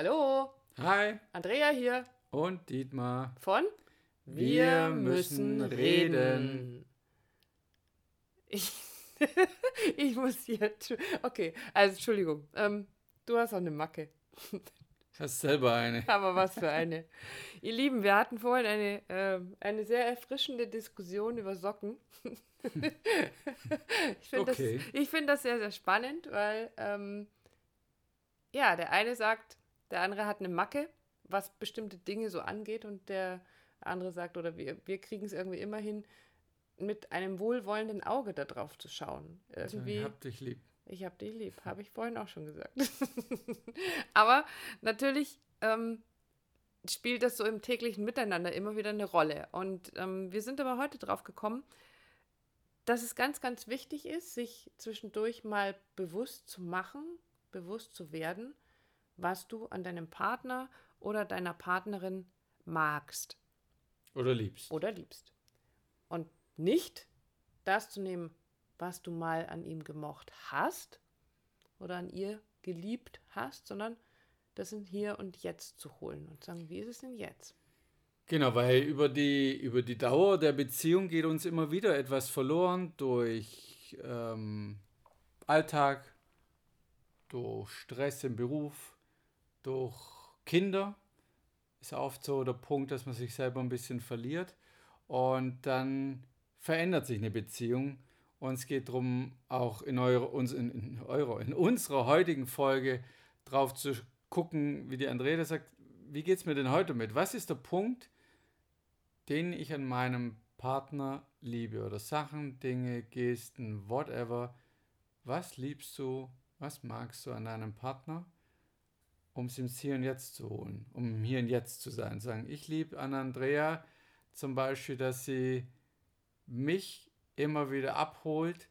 Hallo, Hi Andrea hier und Dietmar. von Wir müssen reden. Ich, ich muss hier. Okay, also Entschuldigung. Ähm, du hast auch eine Macke. Ich hast selber eine. Aber was für eine. Ihr Lieben, wir hatten vorhin eine, ähm, eine sehr erfrischende Diskussion über Socken. ich finde Okay. das, ich find das sehr, sehr spannend, weil ähm, ja, der eine sagt, der andere hat eine Macke, was bestimmte Dinge so angeht und der andere sagt, oder wir, wir kriegen es irgendwie immer hin, mit einem wohlwollenden Auge da drauf zu schauen. Irgendwie. Ich hab dich lieb. Ich hab dich lieb, habe ich vorhin auch schon gesagt. Aber natürlich ähm, spielt das so im täglichen Miteinander immer wieder eine Rolle. Und ähm, wir sind aber heute drauf gekommen, dass es ganz, ganz wichtig ist, sich zwischendurch mal bewusst zu machen, bewusst zu werden, was du an deinem Partner oder deiner Partnerin magst Oder liebst. oder liebst. Und nicht das zu nehmen, was du mal an ihm gemocht hast oder an ihr geliebt hast, sondern das in hier und jetzt zu holen und sagen, wie ist es denn jetzt? Genau, weil über die, über die Dauer der Beziehung geht uns immer wieder etwas verloren durch ähm, Alltag, durch Stress im Beruf, durch Kinder. Ist oft so der Punkt, dass man sich selber ein bisschen verliert. Und dann verändert sich eine Beziehung. Und es geht darum, auch in, eure, in, in, eurer, in unserer heutigen Folge drauf zu gucken, wie die Andrea sagt, wie geht es mir denn heute mit? Was ist der Punkt, den ich an meinem Partner liebe? Oder Sachen, Dinge, Gesten, whatever. Was liebst du, was magst du an deinem Partner, um es ins Hier und Jetzt zu holen, um im Hier und Jetzt zu sein? Sagen, ich liebe an Andrea zum Beispiel, dass sie mich immer wieder abholt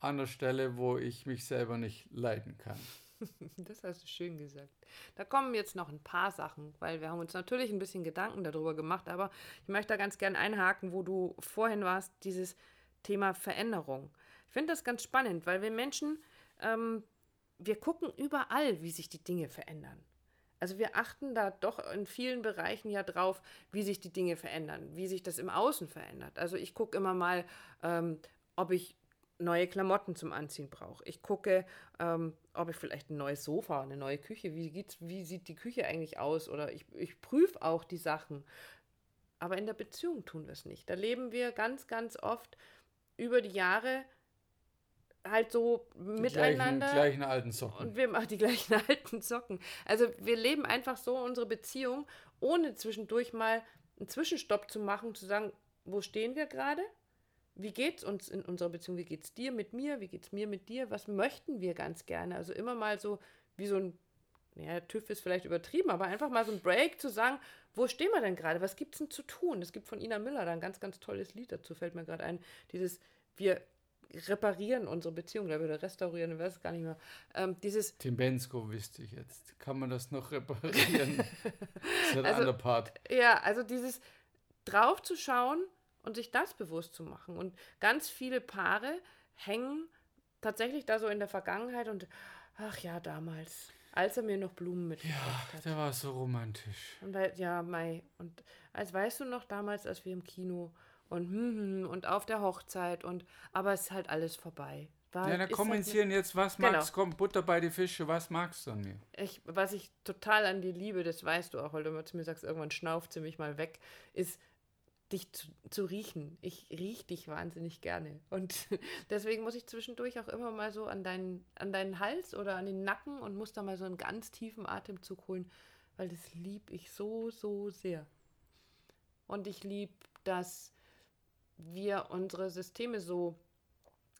an der Stelle, wo ich mich selber nicht leiden kann. Das hast du schön gesagt. Da kommen jetzt noch ein paar Sachen, weil wir haben uns natürlich ein bisschen Gedanken darüber gemacht, aber ich möchte da ganz gern einhaken, wo du vorhin warst, dieses Thema Veränderung. Ich finde das ganz spannend, weil wir Menschen, ähm, wir gucken überall, wie sich die Dinge verändern. Also wir achten da doch in vielen Bereichen ja drauf, wie sich die Dinge verändern, wie sich das im Außen verändert. Also ich gucke immer mal, ähm, ob ich neue Klamotten zum Anziehen brauche. Ich gucke, ähm, ob ich vielleicht ein neues Sofa, eine neue Küche, wie, geht's, wie sieht die Küche eigentlich aus? Oder ich, ich prüfe auch die Sachen. Aber in der Beziehung tun wir es nicht. Da leben wir ganz, ganz oft über die Jahre halt so Die miteinander. Gleichen, gleichen alten Socken. Und wir machen die gleichen alten Socken. Also wir leben einfach so unsere Beziehung, ohne zwischendurch mal einen Zwischenstopp zu machen, zu sagen, wo stehen wir gerade? Wie geht's uns in unserer Beziehung? Wie geht's dir mit mir? Wie geht's mir mit dir? Was möchten wir ganz gerne? Also immer mal so wie so ein, ja, TÜV ist vielleicht übertrieben, aber einfach mal so ein Break zu sagen, wo stehen wir denn gerade? Was gibt's denn zu tun? Es gibt von Ina Müller da ein ganz, ganz tolles Lied dazu, fällt mir gerade ein. Dieses, wir reparieren unsere Beziehung, oder restaurieren, weiß gar nicht mehr. Ähm, dieses, Tim Bensko wüsste ich jetzt. Kann man das noch reparieren? das ist ein Also- anderer Part. Ja, also dieses drauf zu schauen und sich das bewusst zu machen. Und ganz viele Paare hängen tatsächlich da so in der Vergangenheit und ach ja, damals, als er mir noch Blumen mitgebracht hat. Der war so romantisch. Und weil, ja, Mai. Und als weißt du noch damals, als wir im Kino und hm, hm, und auf der Hochzeit und aber es ist halt alles vorbei. War, Ja, dann ist kommentieren jetzt, was Genau. magst du? Komm, Butter bei die Fische, was magst du an mir? ich, was ich total an dir liebe, das weißt du auch, weil du immer zu mir sagst, irgendwann schnauft sie mich mal weg, ist dich zu, zu riechen. Ich riech dich wahnsinnig gerne. Und deswegen muss ich zwischendurch auch immer mal so an deinen, an deinen Hals oder an den Nacken und muss da mal so einen ganz tiefen Atemzug holen, weil das lieb ich so, so sehr. Und ich lieb, dass wir unsere Systeme so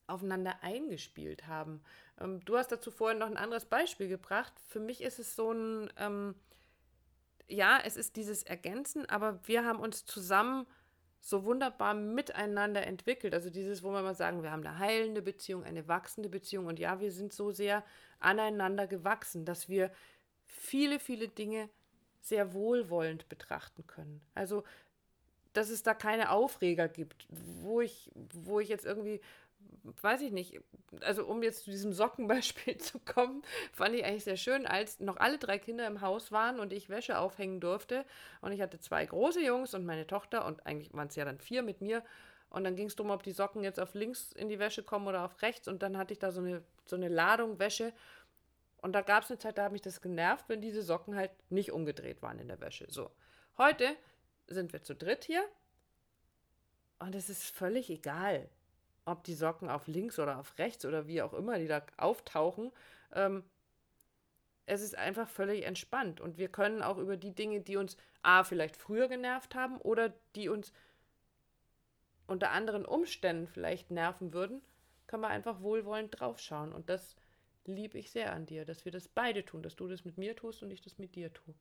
aufeinander eingespielt haben. Ähm, du hast dazu vorhin noch ein anderes Beispiel gebracht. Für mich ist es so ein, ähm, ja, es ist dieses Ergänzen, aber wir haben uns zusammen so wunderbar miteinander entwickelt. Also dieses, wo wir mal sagen, wir haben eine heilende Beziehung, eine wachsende Beziehung und ja, wir sind so sehr aneinander gewachsen, dass wir viele, viele Dinge sehr wohlwollend betrachten können. Also dass es da keine Aufreger gibt, wo ich, wo ich jetzt irgendwie weiß ich nicht, also um jetzt zu diesem Sockenbeispiel zu kommen, fand ich eigentlich sehr schön, als noch alle drei Kinder im Haus waren und ich Wäsche aufhängen durfte. Und ich hatte zwei große Jungs und meine Tochter und eigentlich waren es ja dann vier mit mir. Und dann ging es darum, ob die Socken jetzt auf links in die Wäsche kommen oder auf rechts. Und dann hatte ich da so eine, so eine Ladung Wäsche. Und da gab es eine Zeit, da hat mich das genervt, wenn diese Socken halt nicht umgedreht waren in der Wäsche. So. Heute sind wir zu dritt hier. Und es ist völlig egal, ob die Socken auf links oder auf rechts oder wie auch immer die da auftauchen. Ähm, es ist einfach völlig entspannt. Und wir können auch über die Dinge, die uns A, vielleicht früher genervt haben oder die uns unter anderen Umständen vielleicht nerven würden, können wir einfach wohlwollend draufschauen. Und das liebe ich sehr an dir, dass wir das beide tun, dass du das mit mir tust und ich das mit dir tue.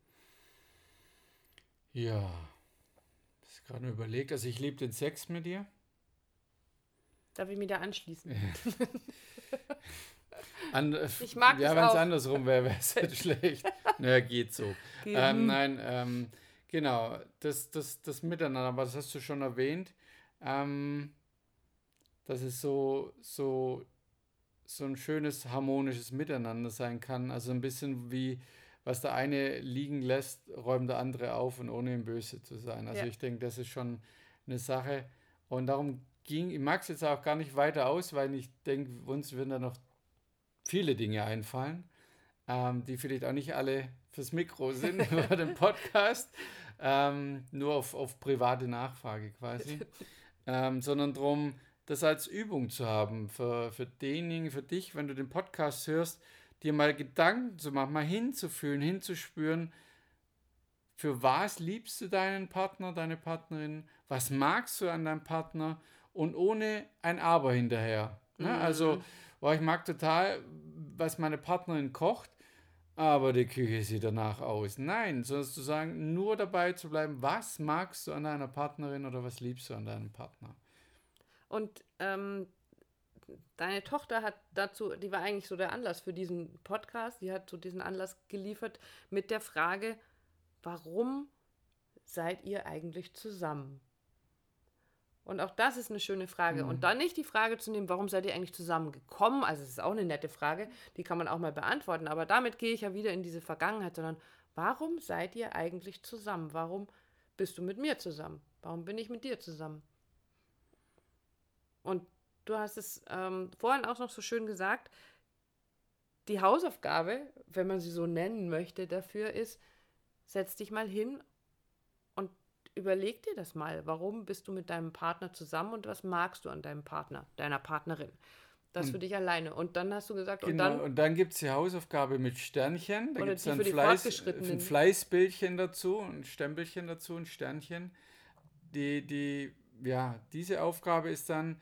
Ja, das ist gerade überlegt. Also ich liebe den Sex mit dir. Darf ich mich da anschließen? An, äh, ich mag Ja, wenn es andersrum wäre, wäre es halt schlecht. Naja, geht so. Ähm, nein, ähm, genau, das, das, das Miteinander, aber das hast du schon erwähnt ähm, dass es so, so, so ein schönes harmonisches Miteinander sein kann. Also ein bisschen wie, was der eine liegen lässt, räumt der andere auf und ohne ihm böse zu sein. Also ja. ich denke, das ist schon eine Sache. Und darum ging, ich mag es jetzt auch gar nicht weiter aus, weil ich denke, uns würden da noch viele Dinge einfallen, ähm, die vielleicht auch nicht alle fürs Mikro sind über den Podcast, ähm, nur auf, auf private Nachfrage quasi. ähm, sondern darum, das als Übung zu haben für, für denjenigen, für dich, wenn du den Podcast hörst, dir mal Gedanken zu machen, mal hinzufühlen, hinzuspüren, für was liebst du deinen Partner, deine Partnerin, was magst du an deinem Partner und ohne ein Aber hinterher. Ne? Mhm. Also, oh, ich mag total, was meine Partnerin kocht, aber die Küche sieht danach aus. Nein, sondern zu sagen, nur dabei zu bleiben, was magst du an deiner Partnerin oder was liebst du an deinem Partner? Und ähm, deine Tochter hat dazu, die war eigentlich so der Anlass für diesen Podcast, die hat so diesen Anlass geliefert mit der Frage, warum seid ihr eigentlich zusammen? Und auch das ist eine schöne Frage. Mhm. Und dann nicht die Frage zu nehmen, warum seid ihr eigentlich zusammengekommen? Also, es ist auch eine nette Frage, die kann man auch mal beantworten. Aber damit gehe ich ja wieder in diese Vergangenheit, sondern warum seid ihr eigentlich zusammen? Warum bist du mit mir zusammen? Warum bin ich mit dir zusammen? Und du hast es ähm, vorhin auch noch so schön gesagt, die Hausaufgabe, wenn man sie so nennen möchte, dafür ist, setz dich mal hin überleg dir das mal. Warum bist du mit deinem Partner zusammen und was magst du an deinem Partner, deiner Partnerin? Das für dich alleine. Und dann hast du gesagt, genau, und dann. Und dann gibt es die Hausaufgabe mit Sternchen. Da gibt es ein, Fleiß, ein Fleißbildchen dazu, ein Stempelchen dazu, ein Sternchen. Die, die, ja, diese Aufgabe ist dann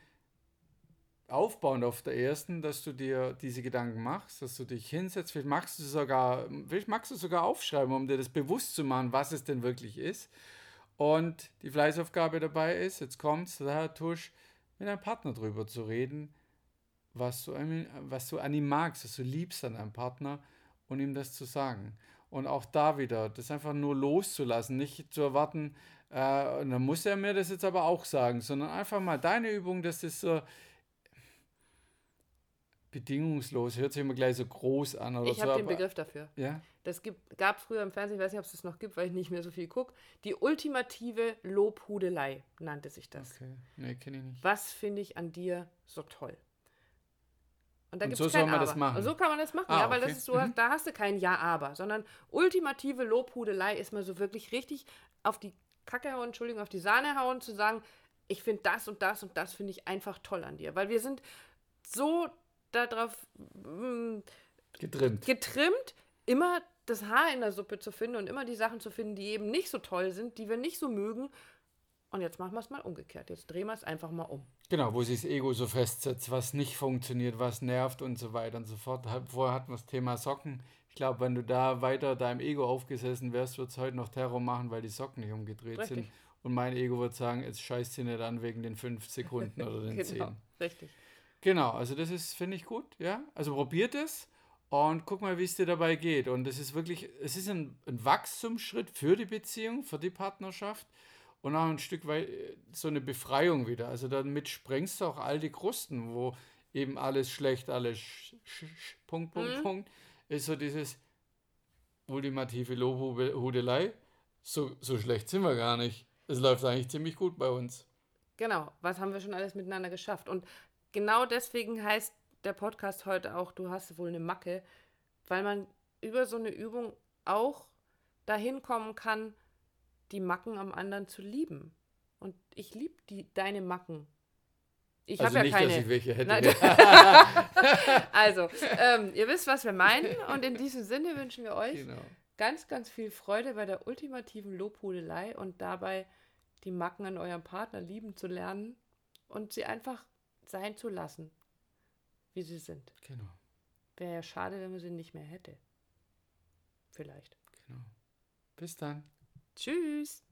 aufbauend auf der ersten, dass du dir diese Gedanken machst, dass du dich hinsetzt. Vielleicht magst du sogar, vielleicht magst du sogar aufschreiben, um dir das bewusst zu machen, was es denn wirklich ist. Und die Fleißaufgabe dabei ist, jetzt kommt's, da Tusch, mit deinem Partner drüber zu reden, was du, was du an ihm magst, was du liebst an deinem Partner und ihm das zu sagen. Und auch da wieder, das einfach nur loszulassen, nicht zu erwarten, äh, dann muss er mir das jetzt aber auch sagen, sondern einfach mal deine Übung, das ist so, bedingungslos, hört sich immer gleich so groß an. Oder ich so, habe den Begriff dafür. Ja? Das gibt, gab früher im Fernsehen, ich weiß nicht, ob es das noch gibt, weil ich nicht mehr so viel gucke, die ultimative Lobhudelei nannte sich das. Okay, nee, kenne ich nicht. Was finde ich an dir so toll? Und da gibt es so kein Aber. das machen. Und so kann man das machen, ah, ja, weil okay. das ist so, mhm. da hast du kein Ja-Aber, sondern ultimative Lobhudelei ist mal so wirklich richtig auf die Kacke hauen, Entschuldigung, auf die Sahne hauen, zu sagen, ich finde das und das und das finde ich einfach toll an dir. Weil wir sind so darauf mm, getrimmt. getrimmt, immer das Haar in der Suppe zu finden und immer die Sachen zu finden, die eben nicht so toll sind, die wir nicht so mögen. Und jetzt machen wir es mal umgekehrt. Jetzt drehen wir es einfach mal um. Genau, wo sich das Ego so festsetzt, was nicht funktioniert, was nervt und so weiter und so fort. Vorher hatten wir das Thema Socken. Ich glaube, wenn du da weiter deinem Ego aufgesessen wärst, wird es heute noch Terror machen, weil die Socken nicht umgedreht Richtig. sind. Und mein Ego wird sagen, jetzt scheißt sie nicht an wegen den fünf Sekunden oder den genau. zehn. Richtig. Genau, also das ist, finde ich gut, ja. Also probiert es und guck mal, wie es dir dabei geht. Und es ist wirklich, es ist ein, ein Wachstumsschritt für die Beziehung, für die Partnerschaft. und auch ein Stück weit so eine Befreiung wieder. Also damit sprengst du auch all die Krusten, wo eben alles schlecht, alles sch, sch, sch, Punkt, Punkt, mhm. Punkt, ist so dieses ultimative Lobhudelei. So, so schlecht sind wir gar nicht. Es läuft eigentlich ziemlich gut bei uns. Genau, was haben wir schon alles miteinander geschafft? Und genau deswegen heißt der Podcast heute auch, du hast wohl eine Macke, weil man über so eine Übung auch dahin kommen kann, die Macken am anderen zu lieben. Und ich liebe deine Macken. Ich also habe ja keine. Dass ich welche hätte. also, ähm, ihr wisst, was wir meinen. Und in diesem Sinne wünschen wir euch genau. ganz, ganz viel Freude bei der ultimativen Lobhudelei und dabei die Macken an eurem Partner lieben zu lernen und sie einfach sein zu lassen, wie sie sind. Genau. Wäre ja schade, wenn man sie nicht mehr hätte. Vielleicht. Genau. Bis dann. Tschüss.